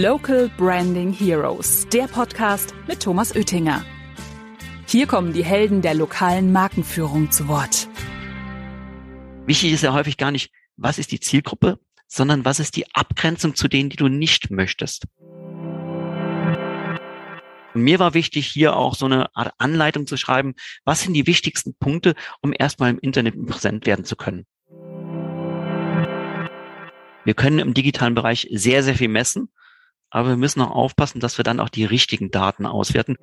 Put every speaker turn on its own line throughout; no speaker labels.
Local Branding Heroes, der Podcast mit Thomas Oettinger. Hier kommen die Helden der lokalen Markenführung zu Wort.
Wichtig ist ja häufig gar nicht, was ist die Zielgruppe, sondern was ist die Abgrenzung zu denen, die du nicht möchtest. Mir war wichtig, hier auch so eine Art Anleitung zu schreiben, was sind die wichtigsten Punkte, um erstmal im Internet präsent werden zu können. Wir können im digitalen Bereich sehr, sehr viel messen, aber wir müssen auch aufpassen, dass wir dann auch die richtigen Daten auswerten.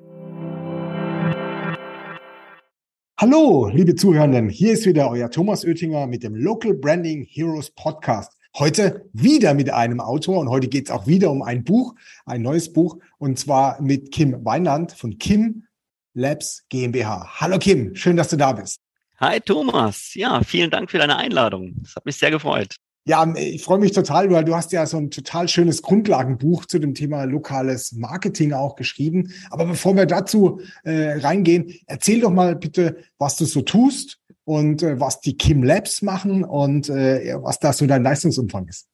Hallo, liebe Zuhörenden, hier ist wieder euer Thomas Oettinger mit dem Local Branding Heroes Podcast. Heute wieder mit einem Autor und heute geht es auch wieder um ein Buch, ein neues Buch und zwar mit Kim Weinland von Kim Labs GmbH. Hallo Kim, schön, dass du da bist.
Hi Thomas, ja, vielen Dank für deine Einladung. Das hat mich sehr gefreut.
Ja, ähm, ich freue mich total, weil du hast ja so ein total schönes Grundlagenbuch zu dem Thema lokales Marketing auch geschrieben. Aber bevor wir dazu äh, reingehen, erzähl doch mal bitte, was du so tust und äh, was die Kim Labs machen und äh, was da so dein Leistungsumfang ist.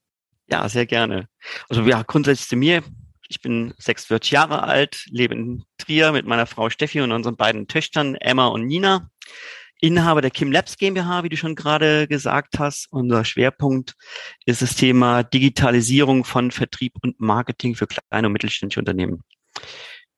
Ja, sehr gerne. Also ja, grundsätzlich zu mir. Ich bin 46 Jahre alt, lebe in Trier mit meiner Frau Steffi und unseren beiden Töchtern Emma und Nina. Inhaber der Kim Labs GmbH, wie du schon gerade gesagt hast. Unser Schwerpunkt ist das Thema Digitalisierung von Vertrieb und Marketing für kleine und mittelständische Unternehmen.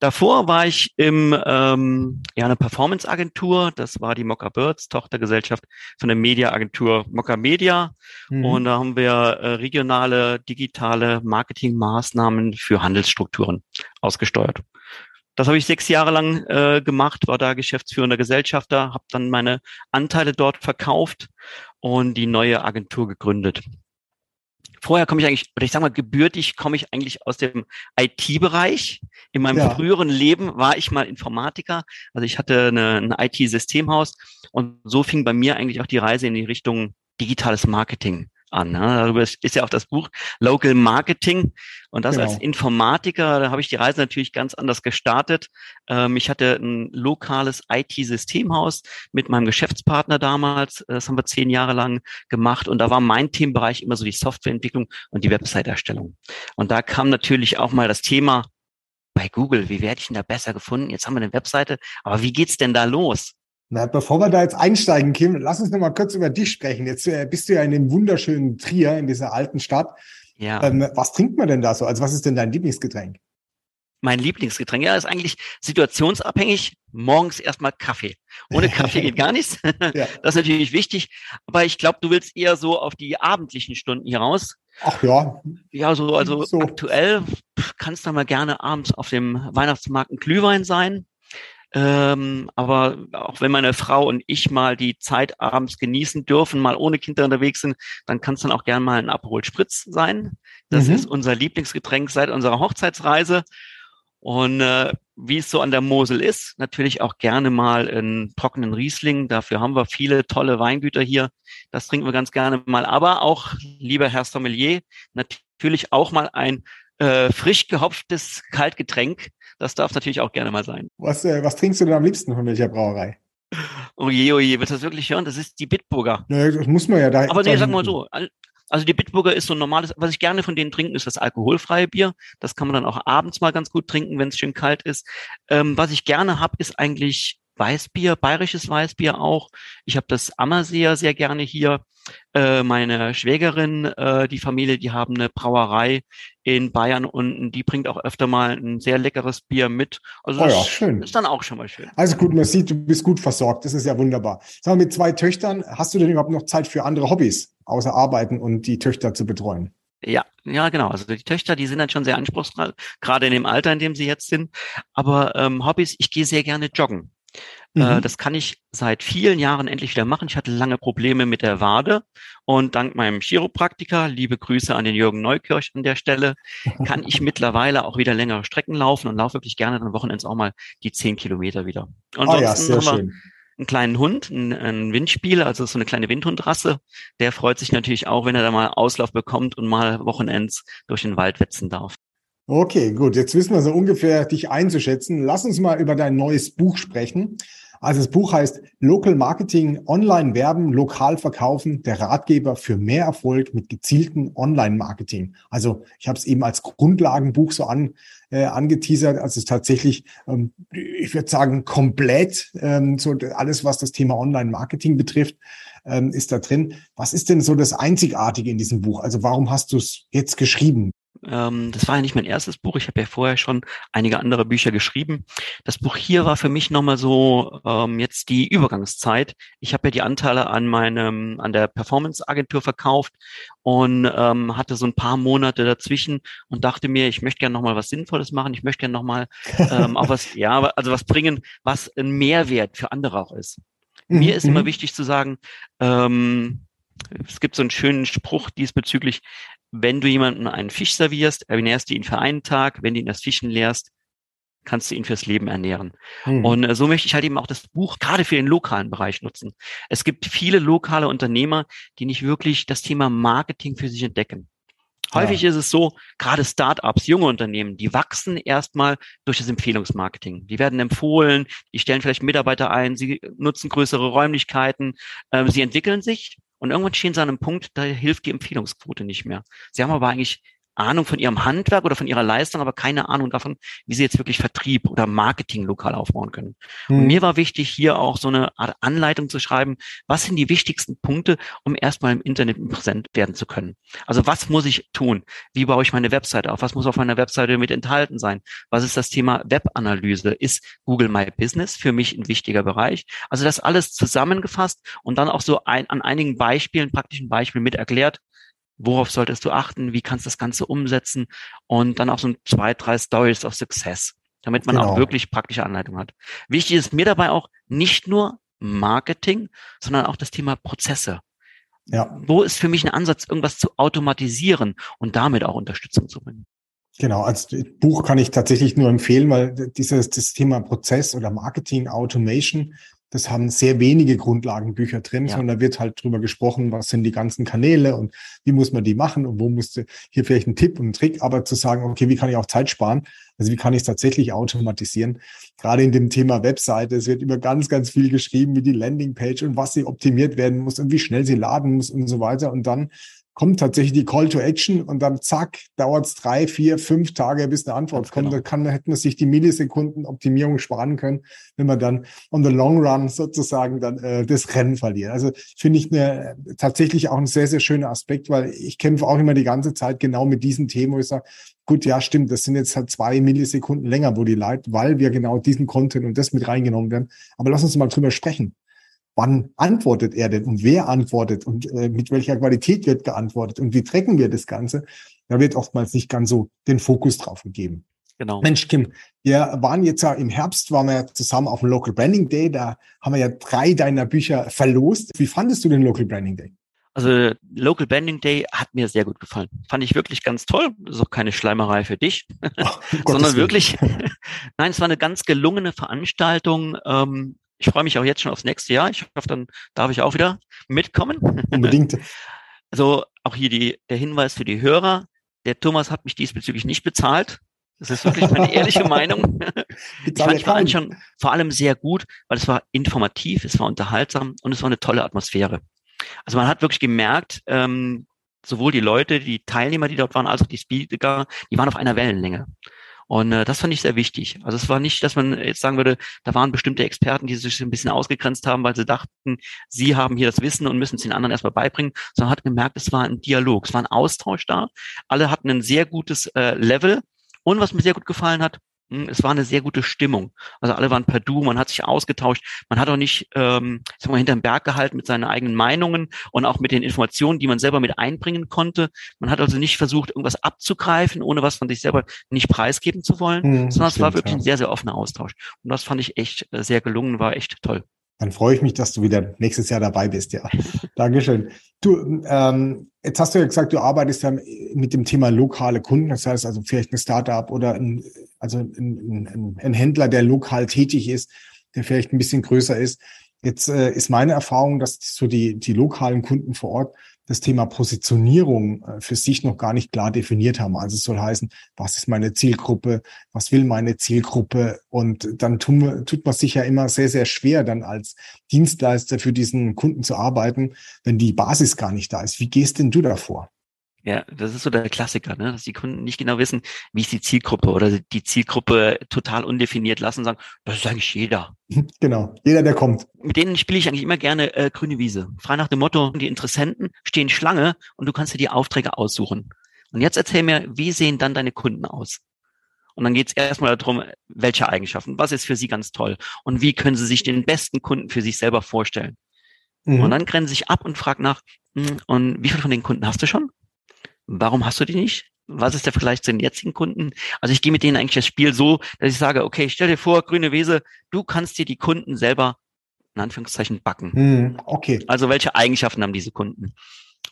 Davor war ich im ähm, ja eine Performance-Agentur, das war die Mokka Birds, Tochtergesellschaft von der Media-Agentur Mokka Media. Mhm. Und da haben wir äh, regionale, digitale Marketingmaßnahmen für Handelsstrukturen ausgesteuert. Das habe ich sechs Jahre lang äh, gemacht, war da geschäftsführender Gesellschafter, habe dann meine Anteile dort verkauft und die neue Agentur gegründet. Vorher komme ich eigentlich, oder ich sage mal, gebürtig komme ich eigentlich aus dem IT-Bereich. In meinem ja. früheren Leben war ich mal Informatiker. Also ich hatte eine, ein IT-Systemhaus und so fing bei mir eigentlich auch die Reise in die Richtung digitales Marketing an. Ne? Darüber ist ja auch das Buch Local Marketing. Und das genau. als Informatiker, da habe ich die Reise natürlich ganz anders gestartet. Ähm, ich hatte ein lokales IT-Systemhaus mit meinem Geschäftspartner damals. Das haben wir zehn Jahre lang gemacht. Und da war mein Themenbereich immer so die Softwareentwicklung und die Website-Erstellung. Und da kam natürlich auch mal das Thema bei Google, wie werde ich denn da besser gefunden? Jetzt haben wir eine Webseite, aber wie geht's denn da los?
Na, bevor wir da jetzt einsteigen, Kim, lass uns noch mal kurz über dich sprechen. Jetzt äh, bist du ja in dem wunderschönen Trier, in dieser alten Stadt. Ja. Ähm, was trinkt man denn da so? Also was ist denn dein Lieblingsgetränk?
Mein Lieblingsgetränk, ja, ist eigentlich situationsabhängig. Morgens erstmal Kaffee. Ohne Kaffee geht gar nichts. ja. Das ist natürlich wichtig. Aber ich glaube, du willst eher so auf die abendlichen Stunden hier raus.
Ach ja.
Ja, so, also so. aktuell kannst du mal gerne abends auf dem Weihnachtsmarkt ein Glühwein sein. Ähm, aber auch wenn meine Frau und ich mal die Zeit abends genießen dürfen, mal ohne Kinder unterwegs sind, dann kann es dann auch gern mal ein Aperol Spritz sein. Das mhm. ist unser Lieblingsgetränk seit unserer Hochzeitsreise. Und äh, wie es so an der Mosel ist, natürlich auch gerne mal einen trockenen Riesling. Dafür haben wir viele tolle Weingüter hier. Das trinken wir ganz gerne mal. Aber auch, lieber Herr Sommelier, natürlich auch mal ein äh, frisch gehopftes Kaltgetränk das darf natürlich auch gerne mal sein.
Was, äh, was trinkst du denn am liebsten von welcher Brauerei?
Oh je, oh je, wird das wirklich hören? Das ist die Bitburger.
Naja, das muss man ja da.
Aber nee, sag mal so. Also die Bitburger ist so ein normales, was ich gerne von denen trinken, ist das alkoholfreie Bier. Das kann man dann auch abends mal ganz gut trinken, wenn es schön kalt ist. Ähm, was ich gerne habe, ist eigentlich Weißbier, bayerisches Weißbier auch. Ich habe das Ammerseer sehr gerne hier. Äh, meine Schwägerin, äh, die Familie, die haben eine Brauerei in Bayern und die bringt auch öfter mal ein sehr leckeres Bier mit. Also oh ja, schön. ist dann auch schon mal schön.
Also gut, man sieht, du bist gut versorgt. Das ist ja wunderbar. Sag mal, mit zwei Töchtern, hast du denn überhaupt noch Zeit für andere Hobbys, außer Arbeiten und die Töchter zu betreuen?
Ja, ja, genau. Also die Töchter, die sind dann schon sehr anspruchsvoll, gerade in dem Alter, in dem sie jetzt sind. Aber ähm, Hobbys, ich gehe sehr gerne joggen. Äh, mhm. das kann ich seit vielen Jahren endlich wieder machen. Ich hatte lange Probleme mit der Wade und dank meinem Chiropraktiker, liebe Grüße an den Jürgen Neukirch an der Stelle, kann ich mittlerweile auch wieder längere Strecken laufen und laufe wirklich gerne dann Wochenends auch mal die zehn Kilometer wieder. Und
oh ja, sehr haben wir
einen kleinen Hund, ein, ein Windspiel, also so eine kleine Windhundrasse. Der freut sich natürlich auch, wenn er da mal Auslauf bekommt und mal Wochenends durch den Wald wetzen darf.
Okay, gut. Jetzt wissen wir so ungefähr dich einzuschätzen. Lass uns mal über dein neues Buch sprechen. Also das Buch heißt Local Marketing, Online Werben, Lokal Verkaufen, der Ratgeber für mehr Erfolg mit gezielten Online-Marketing. Also ich habe es eben als Grundlagenbuch so an, äh, angeteasert. Also es ist tatsächlich, ähm, ich würde sagen, komplett ähm, so alles, was das Thema Online-Marketing betrifft, ähm, ist da drin. Was ist denn so das Einzigartige in diesem Buch? Also warum hast du es jetzt geschrieben?
Ähm, das war ja nicht mein erstes Buch. Ich habe ja vorher schon einige andere Bücher geschrieben. Das Buch hier war für mich nochmal so ähm, jetzt die Übergangszeit. Ich habe ja die Anteile an meinem an der Performance-Agentur verkauft und ähm, hatte so ein paar Monate dazwischen und dachte mir, ich möchte gerne nochmal was Sinnvolles machen. Ich möchte gerne nochmal ähm, auch was, ja, also was bringen, was ein Mehrwert für andere auch ist. Mir ist immer mhm. wichtig zu sagen, ähm, es gibt so einen schönen Spruch diesbezüglich, wenn du jemanden einen Fisch servierst, ernährst du ihn für einen Tag, wenn du ihn das Fischen lehrst, kannst du ihn fürs Leben ernähren. Mhm. Und äh, so möchte ich halt eben auch das Buch gerade für den lokalen Bereich nutzen. Es gibt viele lokale Unternehmer, die nicht wirklich das Thema Marketing für sich entdecken. Häufig ja. ist es so, gerade Startups, junge Unternehmen, die wachsen erstmal durch das Empfehlungsmarketing. Die werden empfohlen, die stellen vielleicht Mitarbeiter ein, sie nutzen größere Räumlichkeiten, äh, sie entwickeln sich und irgendwann stehen sie an einem Punkt, da hilft die Empfehlungsquote nicht mehr. Sie haben aber eigentlich Ahnung von ihrem Handwerk oder von ihrer Leistung, aber keine Ahnung davon, wie sie jetzt wirklich Vertrieb oder Marketing lokal aufbauen können. Mhm. Und mir war wichtig, hier auch so eine Art Anleitung zu schreiben, was sind die wichtigsten Punkte, um erstmal im Internet präsent werden zu können. Also was muss ich tun? Wie baue ich meine Webseite auf? Was muss auf meiner Webseite mit enthalten sein? Was ist das Thema Webanalyse? Ist Google My Business für mich ein wichtiger Bereich? Also das alles zusammengefasst und dann auch so ein, an einigen Beispielen, praktischen Beispielen mit erklärt, worauf solltest du achten, wie kannst du das Ganze umsetzen und dann auch so ein zwei, drei Stories of Success, damit man genau. auch wirklich praktische Anleitung hat. Wichtig ist mir dabei auch nicht nur Marketing, sondern auch das Thema Prozesse. Ja. Wo ist für mich ein Ansatz, irgendwas zu automatisieren und damit auch Unterstützung zu bringen?
Genau, als Buch kann ich tatsächlich nur empfehlen, weil dieses das Thema Prozess oder Marketing Automation das haben sehr wenige Grundlagenbücher drin, ja. sondern da wird halt drüber gesprochen, was sind die ganzen Kanäle und wie muss man die machen und wo musste hier vielleicht ein Tipp und ein Trick, aber zu sagen, okay, wie kann ich auch Zeit sparen? Also wie kann ich es tatsächlich automatisieren? Gerade in dem Thema Webseite, es wird über ganz, ganz viel geschrieben, wie die Landingpage und was sie optimiert werden muss und wie schnell sie laden muss und so weiter. Und dann kommt tatsächlich die Call to Action und dann zack, dauert es drei, vier, fünf Tage, bis eine Antwort Ganz kommt. Genau. Da kann, hätten wir sich die Millisekunden Optimierung sparen können, wenn man dann on the long run sozusagen dann äh, das Rennen verliert. Also finde ich eine, tatsächlich auch ein sehr, sehr schöner Aspekt, weil ich kämpfe auch immer die ganze Zeit genau mit diesen Themen, wo ich sage, gut, ja, stimmt, das sind jetzt halt zwei Millisekunden länger, wo die Leute, weil wir genau diesen Content und das mit reingenommen werden. Aber lass uns mal drüber sprechen wann antwortet er denn und wer antwortet und äh, mit welcher Qualität wird geantwortet und wie trecken wir das Ganze, da wird oftmals nicht ganz so den Fokus drauf gegeben. Genau. Mensch, Kim, wir waren jetzt ja im Herbst, waren wir ja zusammen auf dem Local Branding Day, da haben wir ja drei deiner Bücher verlost. Wie fandest du den Local Branding Day?
Also Local Branding Day hat mir sehr gut gefallen. Fand ich wirklich ganz toll. Das ist auch keine Schleimerei für dich, oh, sondern wirklich, nein, es war eine ganz gelungene Veranstaltung. Ähm, ich freue mich auch jetzt schon aufs nächste Jahr. Ich hoffe, dann darf ich auch wieder mitkommen.
Unbedingt.
Also auch hier die, der Hinweis für die Hörer. Der Thomas hat mich diesbezüglich nicht bezahlt. Das ist wirklich meine ehrliche Meinung. Ich fand die Veranstaltung vor allem sehr gut, weil es war informativ, es war unterhaltsam und es war eine tolle Atmosphäre. Also man hat wirklich gemerkt, ähm, sowohl die Leute, die Teilnehmer, die dort waren, als auch die Speaker, die waren auf einer Wellenlänge. Und äh, das fand ich sehr wichtig. Also es war nicht, dass man jetzt sagen würde, da waren bestimmte Experten, die sich ein bisschen ausgegrenzt haben, weil sie dachten, sie haben hier das Wissen und müssen es den anderen erstmal beibringen, sondern hat gemerkt, es war ein Dialog, es war ein Austausch da. Alle hatten ein sehr gutes äh, Level. Und was mir sehr gut gefallen hat, es war eine sehr gute Stimmung. Also alle waren per Du, man hat sich ausgetauscht, man hat auch nicht, ähm, sag mal, hinterm Berg gehalten mit seinen eigenen Meinungen und auch mit den Informationen, die man selber mit einbringen konnte. Man hat also nicht versucht, irgendwas abzugreifen, ohne was von sich selber nicht preisgeben zu wollen, mhm, sondern es war wirklich ja. ein sehr, sehr offener Austausch. Und das fand ich echt äh, sehr gelungen, war echt toll.
Dann freue ich mich, dass du wieder nächstes Jahr dabei bist, ja. Dankeschön. Du, ähm, jetzt hast du ja gesagt, du arbeitest ja mit dem Thema lokale Kunden, das heißt also vielleicht ein Startup oder ein, also ein, ein, ein Händler, der lokal tätig ist, der vielleicht ein bisschen größer ist. Jetzt äh, ist meine Erfahrung, dass so die, die lokalen Kunden vor Ort, das Thema Positionierung äh, für sich noch gar nicht klar definiert haben. Also es soll heißen, was ist meine Zielgruppe, was will meine Zielgruppe? Und dann tun tut man sich ja immer sehr, sehr schwer, dann als Dienstleister für diesen Kunden zu arbeiten, wenn die Basis gar nicht da ist. Wie gehst denn du davor?
Ja, das ist so der Klassiker, ne? dass die Kunden nicht genau wissen, wie ist die Zielgruppe oder die Zielgruppe total undefiniert lassen und sagen, das ist eigentlich jeder.
Genau, jeder, der kommt.
Mit denen spiele ich eigentlich immer gerne äh, grüne Wiese. Frei nach dem Motto, die Interessenten stehen Schlange und du kannst dir die Aufträge aussuchen. Und jetzt erzähl mir, wie sehen dann deine Kunden aus? Und dann geht es erstmal darum, welche Eigenschaften, was ist für sie ganz toll und wie können sie sich den besten Kunden für sich selber vorstellen. Mhm. Und dann grenzen sie sich ab und fragen nach, hm, und wie viele von den Kunden hast du schon? Warum hast du die nicht? Was ist der Vergleich zu den jetzigen Kunden? Also ich gehe mit denen eigentlich das Spiel so, dass ich sage, okay, stell dir vor, grüne Wese, du kannst dir die Kunden selber in Anführungszeichen backen.
Hm, okay.
Also welche Eigenschaften haben diese Kunden?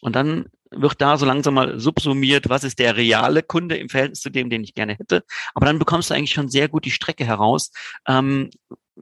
Und dann wird da so langsam mal subsumiert, was ist der reale Kunde im Verhältnis zu dem, den ich gerne hätte. Aber dann bekommst du eigentlich schon sehr gut die Strecke heraus, ähm,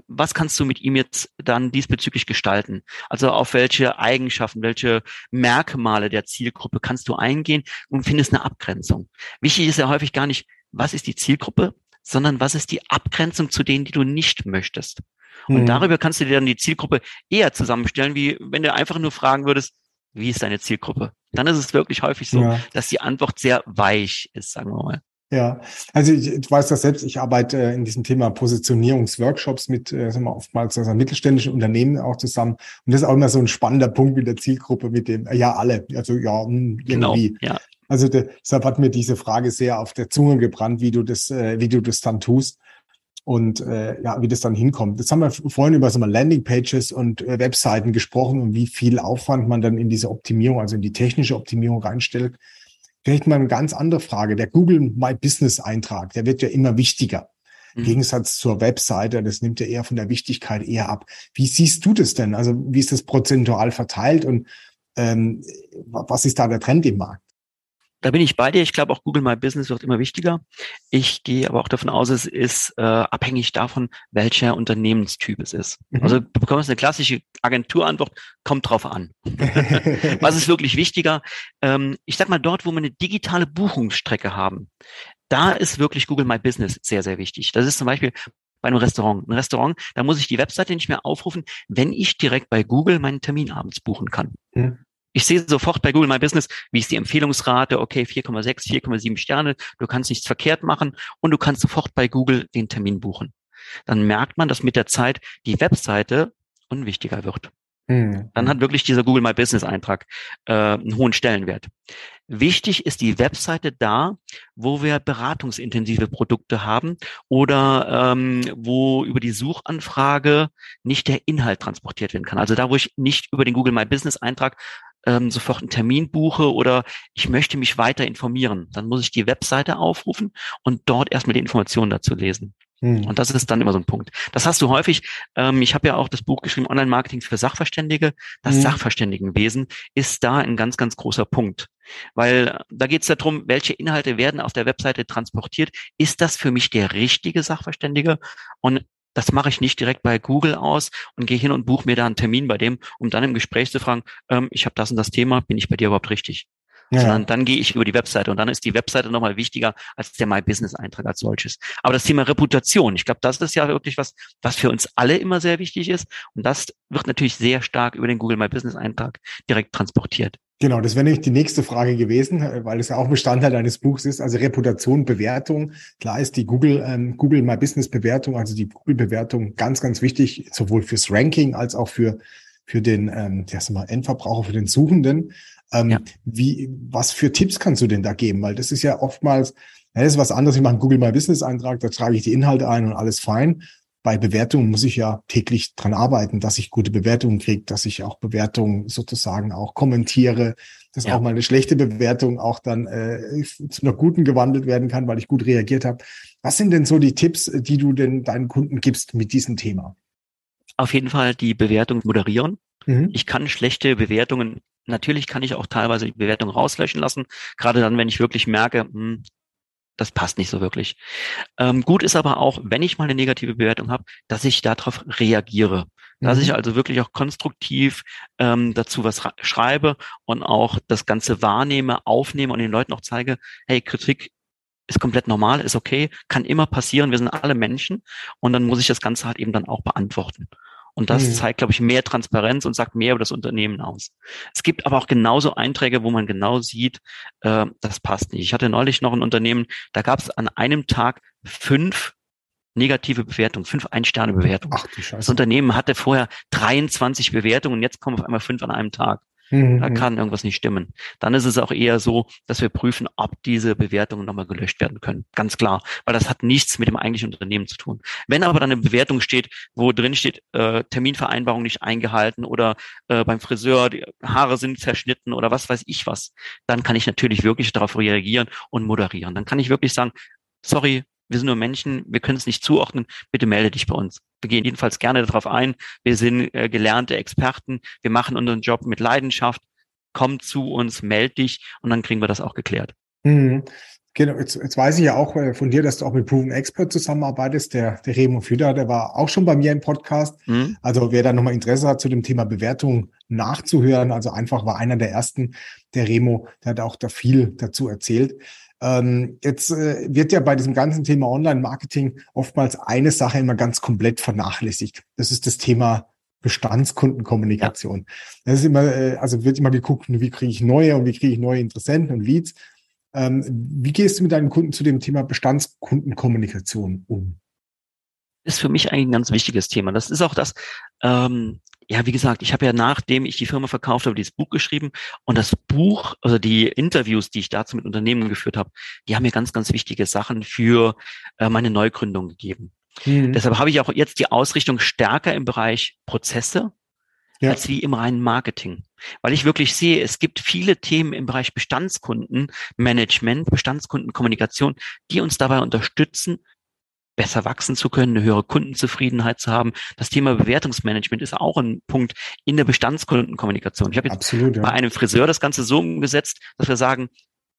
was kannst du mit ihm jetzt dann diesbezüglich gestalten? Also auf welche Eigenschaften, welche Merkmale der Zielgruppe kannst du eingehen und findest eine Abgrenzung? Wichtig ist ja häufig gar nicht, was ist die Zielgruppe, sondern was ist die Abgrenzung zu denen, die du nicht möchtest. Und mhm. darüber kannst du dir dann die Zielgruppe eher zusammenstellen, wie wenn du einfach nur fragen würdest, wie ist deine Zielgruppe? Dann ist es wirklich häufig so, ja. dass die Antwort sehr weich ist, sagen wir mal.
Ja, also ich, ich weiß das selbst, ich arbeite äh, in diesem Thema Positionierungsworkshops mit äh, sagen wir, oftmals also mittelständischen Unternehmen auch zusammen. Und das ist auch immer so ein spannender Punkt mit der Zielgruppe, mit dem, ja, alle, also ja, hm, genau, irgendwie. Genau, ja. Also de, deshalb hat mir diese Frage sehr auf der Zunge gebrannt, wie du das, äh, wie du das dann tust und äh, ja, wie das dann hinkommt. Jetzt haben wir vorhin über so mal Landingpages und äh, Webseiten gesprochen und wie viel Aufwand man dann in diese Optimierung, also in die technische Optimierung reinstellt. Vielleicht mal eine ganz andere Frage. Der Google My Business Eintrag, der wird ja immer wichtiger. Im mhm. Gegensatz zur Webseite, das nimmt ja eher von der Wichtigkeit eher ab. Wie siehst du das denn? Also wie ist das prozentual verteilt und ähm, was ist da der Trend im Markt?
Da bin ich bei dir. Ich glaube, auch Google My Business wird immer wichtiger. Ich gehe aber auch davon aus, es ist äh, abhängig davon, welcher Unternehmenstyp es ist. Mhm. Also du bekommst eine klassische Agenturantwort, kommt drauf an. Was ist wirklich wichtiger? Ähm, ich sag mal, dort, wo wir eine digitale Buchungsstrecke haben, da ist wirklich Google My Business sehr, sehr wichtig. Das ist zum Beispiel bei einem Restaurant. Ein Restaurant, da muss ich die Webseite nicht mehr aufrufen, wenn ich direkt bei Google meinen Termin abends buchen kann. Mhm. Ich sehe sofort bei Google My Business, wie ist die Empfehlungsrate, okay, 4,6, 4,7 Sterne, du kannst nichts verkehrt machen und du kannst sofort bei Google den Termin buchen. Dann merkt man, dass mit der Zeit die Webseite unwichtiger wird. Mhm. Dann hat wirklich dieser Google My Business Eintrag äh, einen hohen Stellenwert. Wichtig ist die Webseite da, wo wir beratungsintensive Produkte haben oder ähm, wo über die Suchanfrage nicht der Inhalt transportiert werden kann. Also da, wo ich nicht über den Google My Business Eintrag ähm, sofort einen Termin buche oder ich möchte mich weiter informieren, dann muss ich die Webseite aufrufen und dort erstmal die Informationen dazu lesen. Hm. Und das ist dann immer so ein Punkt. Das hast du häufig. Ähm, ich habe ja auch das Buch geschrieben, Online-Marketing für Sachverständige. Das hm. Sachverständigenwesen ist da ein ganz, ganz großer Punkt. Weil da geht es darum, welche Inhalte werden auf der Webseite transportiert. Ist das für mich der richtige Sachverständige? Und das mache ich nicht direkt bei Google aus und gehe hin und buche mir da einen Termin bei dem, um dann im Gespräch zu fragen, ähm, ich habe das und das Thema, bin ich bei dir überhaupt richtig? Ja. Sondern dann gehe ich über die Webseite und dann ist die Webseite nochmal wichtiger als der My Business Eintrag als solches. Aber das Thema Reputation, ich glaube, das ist ja wirklich was, was für uns alle immer sehr wichtig ist. Und das wird natürlich sehr stark über den Google My Business Eintrag direkt transportiert.
Genau, das wäre nämlich die nächste Frage gewesen, äh, weil es ja auch Bestandteil deines Buchs ist. Also Reputation, Bewertung. Klar ist die Google, ähm, Google My Business Bewertung, also die Google Bewertung ganz, ganz wichtig, sowohl fürs Ranking als auch für, für den, ähm, mal, Endverbraucher, für den Suchenden. Ähm, ja. Wie, was für Tipps kannst du denn da geben? Weil das ist ja oftmals, das ist was anderes. Ich mache einen Google My Business Eintrag, da trage ich die Inhalte ein und alles fein bei Bewertungen muss ich ja täglich dran arbeiten, dass ich gute Bewertungen kriege, dass ich auch Bewertungen sozusagen auch kommentiere, dass ja. auch mal eine schlechte Bewertung auch dann äh, zu einer guten gewandelt werden kann, weil ich gut reagiert habe. Was sind denn so die Tipps, die du denn deinen Kunden gibst mit diesem Thema?
Auf jeden Fall die Bewertung moderieren. Mhm. Ich kann schlechte Bewertungen, natürlich kann ich auch teilweise die Bewertung rauslöschen lassen, gerade dann, wenn ich wirklich merke, hm, das passt nicht so wirklich. Ähm, gut ist aber auch, wenn ich mal eine negative Bewertung habe, dass ich darauf reagiere. Dass mhm. ich also wirklich auch konstruktiv ähm, dazu was schreibe und auch das Ganze wahrnehme, aufnehme und den Leuten auch zeige, hey, Kritik ist komplett normal, ist okay, kann immer passieren, wir sind alle Menschen und dann muss ich das Ganze halt eben dann auch beantworten. Und das mhm. zeigt, glaube ich, mehr Transparenz und sagt mehr über das Unternehmen aus. Es gibt aber auch genauso Einträge, wo man genau sieht, äh, das passt nicht. Ich hatte neulich noch ein Unternehmen, da gab es an einem Tag fünf negative Bewertungen, fünf Ein-Sterne-Bewertungen. Das Unternehmen hatte vorher 23 Bewertungen und jetzt kommen auf einmal fünf an einem Tag. Mhm. Da kann irgendwas nicht stimmen. Dann ist es auch eher so, dass wir prüfen, ob diese Bewertungen nochmal gelöscht werden können. Ganz klar. Weil das hat nichts mit dem eigentlichen Unternehmen zu tun. Wenn aber dann eine Bewertung steht, wo drin steht, äh, Terminvereinbarung nicht eingehalten oder äh, beim Friseur, die Haare sind zerschnitten oder was weiß ich was, dann kann ich natürlich wirklich darauf reagieren und moderieren. Dann kann ich wirklich sagen, sorry, wir sind nur Menschen, wir können es nicht zuordnen, bitte melde dich bei uns. Wir gehen jedenfalls gerne darauf ein. Wir sind äh, gelernte Experten, wir machen unseren Job mit Leidenschaft. Komm zu uns, melde dich und dann kriegen wir das auch geklärt.
Mhm. Genau, jetzt, jetzt weiß ich ja auch äh, von dir, dass du auch mit Proven Expert zusammenarbeitest. Der, der Remo Füder, der war auch schon bei mir im Podcast. Mhm. Also wer da nochmal Interesse hat, zu dem Thema Bewertung nachzuhören, also einfach war einer der ersten, der Remo, der hat auch da viel dazu erzählt. Ähm, jetzt äh, wird ja bei diesem ganzen Thema Online-Marketing oftmals eine Sache immer ganz komplett vernachlässigt. Das ist das Thema Bestandskundenkommunikation. Das ist immer, äh, also wird immer geguckt, wie kriege ich neue und wie kriege ich neue Interessenten und Leads. Ähm, wie gehst du mit deinen Kunden zu dem Thema Bestandskundenkommunikation um?
ist für mich eigentlich ein ganz wichtiges Thema. Das ist auch das, ähm, ja, wie gesagt, ich habe ja nachdem ich die Firma verkauft habe, dieses Buch geschrieben und das Buch, also die Interviews, die ich dazu mit Unternehmen geführt habe, die haben mir ganz, ganz wichtige Sachen für äh, meine Neugründung gegeben. Mhm. Deshalb habe ich auch jetzt die Ausrichtung stärker im Bereich Prozesse ja. als wie im reinen Marketing. Weil ich wirklich sehe, es gibt viele Themen im Bereich Bestandskundenmanagement, Bestandskundenkommunikation, die uns dabei unterstützen, besser wachsen zu können, eine höhere Kundenzufriedenheit zu haben. Das Thema Bewertungsmanagement ist auch ein Punkt in der Bestandskundenkommunikation. Ich habe jetzt Absolut, ja. bei einem Friseur das Ganze so umgesetzt, dass wir sagen,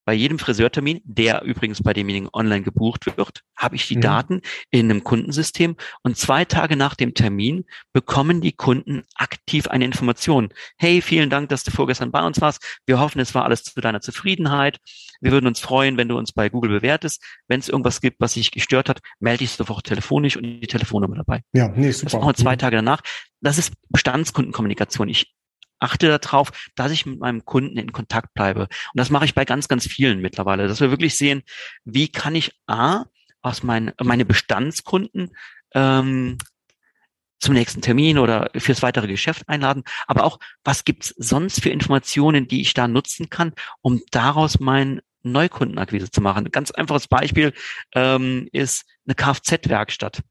bei jedem Friseurtermin, der übrigens bei demjenigen online gebucht wird, habe ich die mhm. Daten in einem Kundensystem und zwei Tage nach dem Termin bekommen die Kunden aktiv eine Information. Hey, vielen Dank, dass du vorgestern bei uns warst. Wir hoffen, es war alles zu deiner Zufriedenheit. Wir würden uns freuen, wenn du uns bei Google bewertest. Wenn es irgendwas gibt, was sich gestört hat, melde dich sofort telefonisch und die Telefonnummer dabei. Ja, nee, super. Das machen wir zwei mhm. Tage danach. Das ist Bestandskundenkommunikation. Ich achte darauf, dass ich mit meinem Kunden in Kontakt bleibe. Und das mache ich bei ganz, ganz vielen mittlerweile, dass wir wirklich sehen, wie kann ich A, aus mein, meine Bestandskunden ähm, zum nächsten Termin oder fürs weitere Geschäft einladen, aber auch, was gibt's sonst für Informationen, die ich da nutzen kann, um daraus mein Neukundenakquise zu machen. Ein ganz einfaches Beispiel ähm, ist eine Kfz-Werkstatt.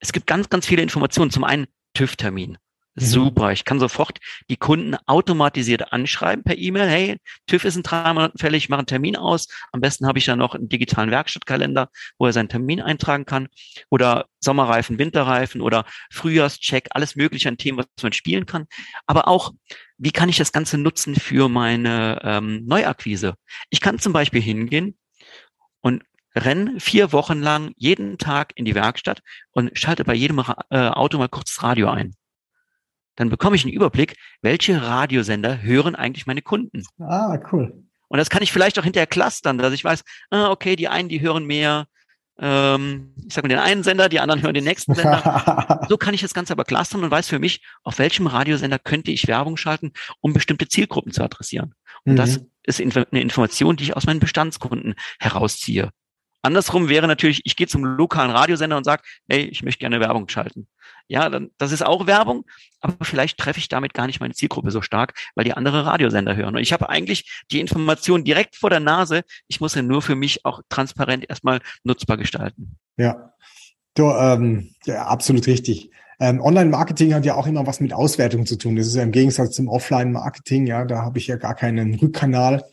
Es gibt ganz, ganz viele Informationen. Zum einen TÜV-Termin. Mhm. Super. Ich kann sofort die Kunden automatisiert anschreiben per E-Mail. Hey, TÜV ist in drei Monaten fällig, ich mache einen Termin aus. Am besten habe ich dann noch einen digitalen Werkstattkalender, wo er seinen Termin eintragen kann. Oder Sommerreifen, Winterreifen oder Frühjahrscheck, alles mögliche an Themen, was man spielen kann. Aber auch, wie kann ich das Ganze nutzen für meine ähm, Neuakquise? Ich kann zum Beispiel hingehen und renn vier Wochen lang jeden Tag in die Werkstatt und schalte bei jedem äh, Auto mal kurz das Radio ein dann bekomme ich einen Überblick, welche Radiosender hören eigentlich meine Kunden.
Ah, cool.
Und das kann ich vielleicht auch hinterher clustern, dass ich weiß, ah, okay, die einen, die hören mehr, ähm, ich sage mal den einen Sender, die anderen hören den nächsten Sender. so kann ich das Ganze aber clustern und weiß für mich, auf welchem Radiosender könnte ich Werbung schalten, um bestimmte Zielgruppen zu adressieren. Und mhm. das ist eine Information, die ich aus meinen Bestandskunden herausziehe. Andersrum wäre natürlich, ich gehe zum lokalen Radiosender und sage, hey, ich möchte gerne Werbung schalten. Ja, dann, das ist auch Werbung, aber vielleicht treffe ich damit gar nicht meine Zielgruppe so stark, weil die andere Radiosender hören. Und ich habe eigentlich die Information direkt vor der Nase. Ich muss ja nur für mich auch transparent erstmal nutzbar gestalten.
Ja, du, ähm, ja absolut richtig. Ähm, Online-Marketing hat ja auch immer was mit Auswertung zu tun. Das ist ja im Gegensatz zum Offline-Marketing. Ja, da habe ich ja gar keinen Rückkanal.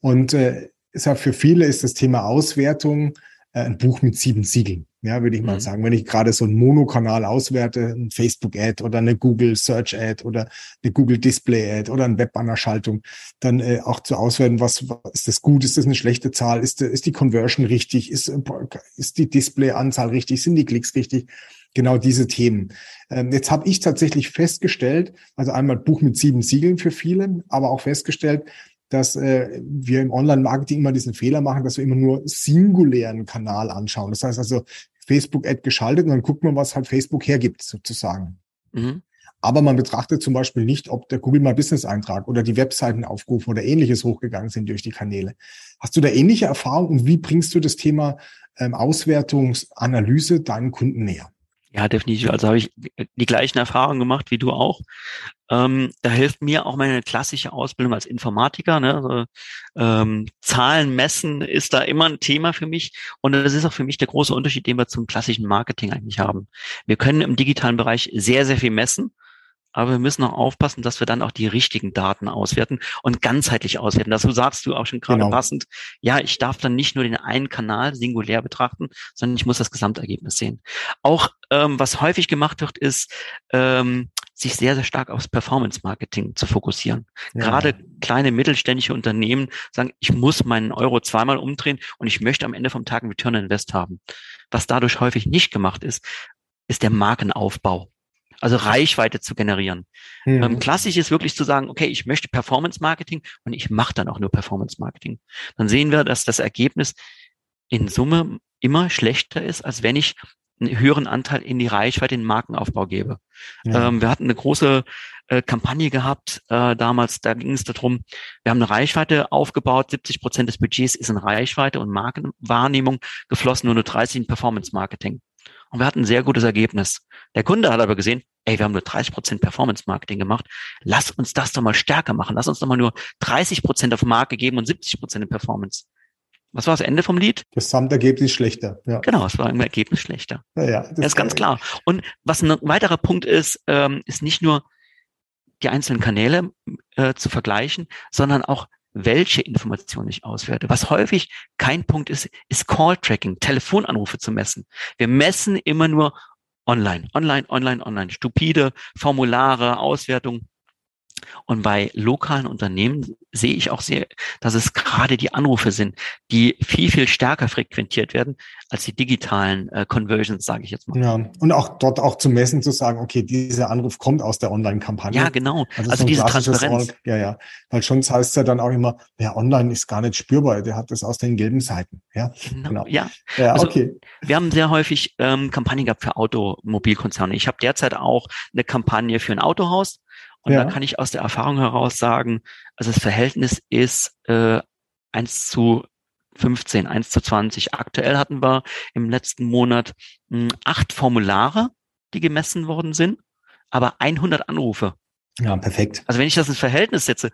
Und äh, ist ja für viele ist das Thema Auswertung äh, ein Buch mit sieben Siegeln. ja, würde ich mal mhm. sagen. Wenn ich gerade so einen Monokanal auswerte, ein Facebook-Ad oder eine Google Search-Ad oder eine Google Display-Ad oder eine Webbanner-Schaltung, dann äh, auch zu auswerten, was, was ist das gut, ist das eine schlechte Zahl, ist, ist die Conversion richtig, ist, ist die Display-Anzahl richtig, sind die Klicks richtig? Genau diese Themen. Ähm, jetzt habe ich tatsächlich festgestellt, also einmal Buch mit sieben Siegeln für viele, aber auch festgestellt, dass äh, wir im Online-Marketing immer diesen Fehler machen, dass wir immer nur singulären Kanal anschauen. Das heißt also Facebook-Ad geschaltet und dann guckt man, was halt Facebook hergibt, sozusagen. Mhm. Aber man betrachtet zum Beispiel nicht, ob der Google My Business Eintrag oder die Webseitenaufrufe oder ähnliches hochgegangen sind durch die Kanäle. Hast du da ähnliche Erfahrungen und wie bringst du das Thema ähm, Auswertungsanalyse deinen Kunden näher?
Ja, definitiv. Also habe ich die gleichen Erfahrungen gemacht wie du auch. Ähm, da hilft mir auch meine klassische Ausbildung als Informatiker. Ne? Also, ähm, Zahlen messen ist da immer ein Thema für mich. Und das ist auch für mich der große Unterschied, den wir zum klassischen Marketing eigentlich haben. Wir können im digitalen Bereich sehr, sehr viel messen. Aber wir müssen auch aufpassen, dass wir dann auch die richtigen Daten auswerten und ganzheitlich auswerten. Dazu sagst du auch schon gerade genau. passend. Ja, ich darf dann nicht nur den einen Kanal singulär betrachten, sondern ich muss das Gesamtergebnis sehen. Auch ähm, was häufig gemacht wird, ist, ähm, sich sehr, sehr stark aufs Performance-Marketing zu fokussieren. Ja. Gerade kleine mittelständische Unternehmen sagen, ich muss meinen Euro zweimal umdrehen und ich möchte am Ende vom Tag einen Return Invest haben. Was dadurch häufig nicht gemacht ist, ist der Markenaufbau also Reichweite zu generieren. Mhm. Ähm, klassisch ist wirklich zu sagen, okay, ich möchte Performance Marketing und ich mache dann auch nur Performance Marketing. Dann sehen wir, dass das Ergebnis in Summe immer schlechter ist, als wenn ich einen höheren Anteil in die Reichweite, in den Markenaufbau gebe. Ja. Ähm, wir hatten eine große äh, Kampagne gehabt äh, damals, da ging es darum, wir haben eine Reichweite aufgebaut, 70 Prozent des Budgets ist in Reichweite und Markenwahrnehmung geflossen, nur nur 30 in Performance Marketing. Und wir hatten ein sehr gutes Ergebnis. Der Kunde hat aber gesehen, ey, wir haben nur 30 Prozent Performance Marketing gemacht. Lass uns das doch mal stärker machen. Lass uns doch mal nur 30 Prozent auf Marke geben und 70 Prozent in Performance. Was war das Ende vom Lied?
Das Gesamtergebnis schlechter.
Ja. Genau, es war im Ergebnis schlechter. Ja, ja, das, das ist ganz klar. Und was ein weiterer Punkt ist, ähm, ist nicht nur die einzelnen Kanäle äh, zu vergleichen, sondern auch welche Informationen ich auswerte. Was häufig kein Punkt ist, ist Call-Tracking, Telefonanrufe zu messen. Wir messen immer nur online, online, online, online, stupide Formulare, Auswertung. Und bei lokalen Unternehmen sehe ich auch sehr, dass es gerade die Anrufe sind, die viel, viel stärker frequentiert werden als die digitalen äh, Conversions, sage ich jetzt mal.
Ja, und auch dort auch zu messen, zu sagen, okay, dieser Anruf kommt aus der Online-Kampagne.
Ja, genau. Also, also so diese Transparenz.
ja, ja. Weil schon heißt es ja dann auch immer, ja, online ist gar nicht spürbar, der hat das aus den gelben Seiten. Ja,
genau. genau. Ja, ja also, okay. Wir haben sehr häufig ähm, Kampagnen gehabt für Automobilkonzerne. Ich habe derzeit auch eine Kampagne für ein Autohaus und ja. da kann ich aus der Erfahrung heraus sagen, also das Verhältnis ist äh, 1 zu 15, 1 zu 20. Aktuell hatten wir im letzten Monat mh, hm, acht Formulare, die gemessen worden sind, aber 100 Anrufe.
Ja, perfekt.
Also wenn ich das ins Verhältnis setze,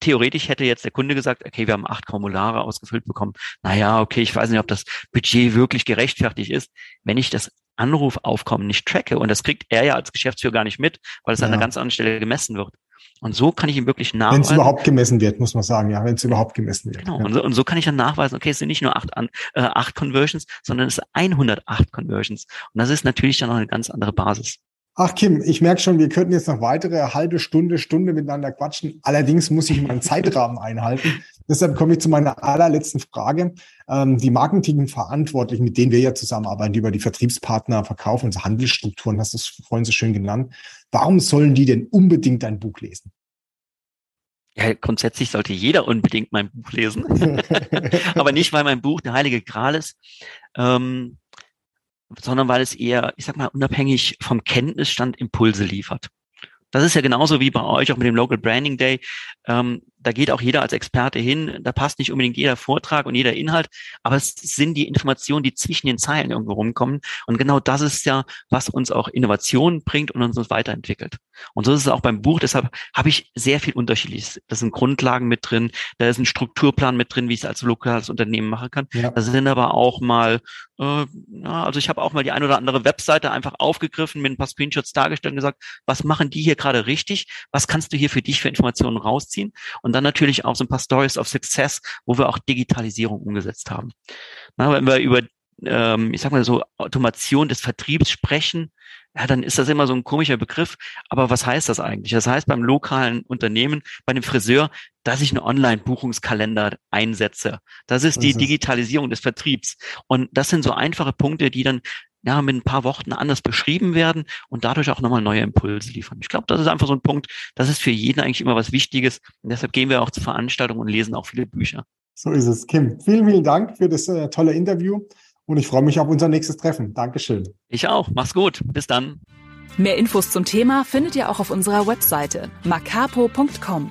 theoretisch hätte jetzt der Kunde gesagt, okay, wir haben acht Formulare ausgefüllt bekommen. Naja, okay, ich weiß nicht, ob das Budget wirklich gerechtfertigt ist. Wenn ich das Anrufaufkommen nicht tracke, und das kriegt er ja als Geschäftsführer gar nicht mit, weil es ja. an einer ganz anderen Stelle gemessen wird. Und so kann ich ihm wirklich nachweisen.
Wenn es überhaupt gemessen wird, muss man sagen, ja, wenn es überhaupt gemessen wird.
Genau.
Ja.
Und, so, und, so, kann ich dann nachweisen, okay, es sind nicht nur acht, an, äh, acht Conversions, sondern es sind 108 Conversions. Und das ist natürlich dann noch eine ganz andere Basis.
Ach Kim, ich merke schon, wir könnten jetzt noch weitere halbe Stunde, Stunde miteinander quatschen. Allerdings muss ich meinen Zeitrahmen einhalten. Deshalb komme ich zu meiner allerletzten Frage. Ähm, die Marketingverantwortlichen, mit denen wir ja zusammenarbeiten, die über die Vertriebspartner verkaufen, also Handelsstrukturen, hast du es vorhin so schön genannt. Warum sollen die denn unbedingt dein Buch lesen?
Ja, grundsätzlich sollte jeder unbedingt mein Buch lesen. Aber nicht, weil mein Buch der Heilige Gral ist. Ähm, sondern weil es eher, ich sag mal, unabhängig vom Kenntnisstand Impulse liefert. Das ist ja genauso wie bei euch auch mit dem Local Branding Day. Ähm, da geht auch jeder als Experte hin. Da passt nicht unbedingt jeder Vortrag und jeder Inhalt, aber es sind die Informationen, die zwischen den Zeilen irgendwo rumkommen. Und genau das ist ja, was uns auch Innovation bringt und uns weiterentwickelt. Und so ist es auch beim Buch. Deshalb habe ich sehr viel unterschiedliches. Da sind Grundlagen mit drin, da ist ein Strukturplan mit drin, wie ich es als lokales Unternehmen machen kann. Ja. Da sind aber auch mal, äh, ja, also ich habe auch mal die ein oder andere Webseite einfach aufgegriffen, mit ein paar Screenshots dargestellt und gesagt, was machen die hier gerade richtig? Was kannst du hier für dich für Informationen rausziehen? Und und dann natürlich auch so ein paar Stories of Success, wo wir auch Digitalisierung umgesetzt haben. Na, wenn wir über ähm, ich sag mal so, Automation des Vertriebs sprechen, ja, dann ist das immer so ein komischer Begriff. Aber was heißt das eigentlich? Das heißt beim lokalen Unternehmen, bei dem Friseur, dass ich einen Online-Buchungskalender einsetze. Das ist die Digitalisierung des Vertriebs. Und das sind so einfache Punkte, die dann ja, mit ein paar Worten anders beschrieben werden und dadurch auch nochmal neue Impulse liefern. Ich glaube, das ist einfach so ein Punkt, das ist für jeden eigentlich immer was Wichtiges. Und deshalb gehen wir auch zu Veranstaltungen und lesen auch viele Bücher.
So ist es. Kim, vielen, vielen Dank für das äh, tolle Interview und ich freue mich auf unser nächstes Treffen. Dankeschön.
Ich auch. Mach's gut. Bis dann.
Mehr Infos zum Thema findet ihr auch auf unserer Webseite macapo.com.